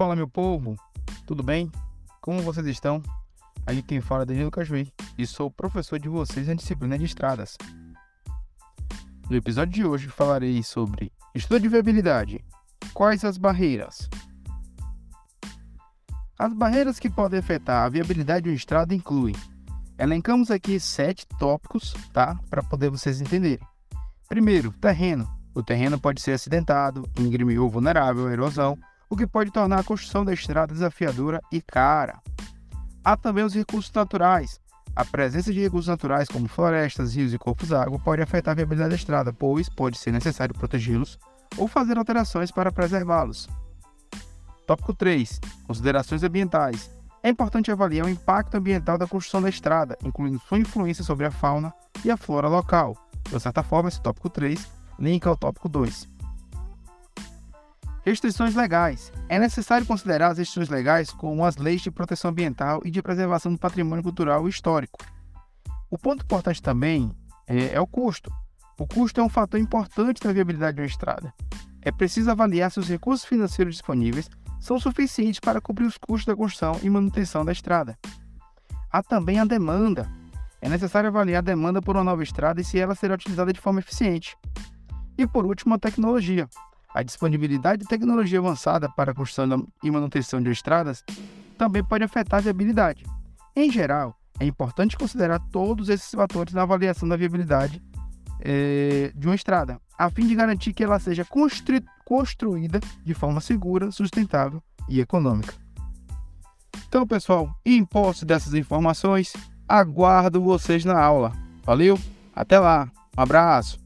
Fala meu povo, tudo bem? Como vocês estão? Aqui quem fala é Danilo Cajuí e sou professor de vocês na disciplina de estradas. No episódio de hoje falarei sobre estudo de viabilidade. Quais as barreiras? As barreiras que podem afetar a viabilidade de uma estrada incluem. Elencamos aqui sete tópicos, tá? Para poder vocês entenderem. Primeiro, terreno. O terreno pode ser acidentado, íngreme ou vulnerável à erosão, o que pode tornar a construção da estrada desafiadora e cara. Há também os recursos naturais. A presença de recursos naturais, como florestas, rios e corpos d'água, pode afetar a viabilidade da estrada, pois pode ser necessário protegê-los ou fazer alterações para preservá-los. Tópico 3. Considerações ambientais. É importante avaliar o impacto ambiental da construção da estrada, incluindo sua influência sobre a fauna e a flora local. De certa forma, esse tópico 3 linka ao tópico 2. Restrições legais. É necessário considerar as restrições legais como as leis de proteção ambiental e de preservação do patrimônio cultural e histórico. O ponto importante também é, é o custo. O custo é um fator importante na viabilidade de uma estrada. É preciso avaliar se os recursos financeiros disponíveis são suficientes para cobrir os custos da construção e manutenção da estrada. Há também a demanda. É necessário avaliar a demanda por uma nova estrada e se ela será utilizada de forma eficiente. E por último, a tecnologia. A disponibilidade de tecnologia avançada para a construção e manutenção de estradas também pode afetar a viabilidade. Em geral, é importante considerar todos esses fatores na avaliação da viabilidade eh, de uma estrada, a fim de garantir que ela seja constru construída de forma segura, sustentável e econômica. Então, pessoal, em posse dessas informações, aguardo vocês na aula. Valeu, até lá, um abraço!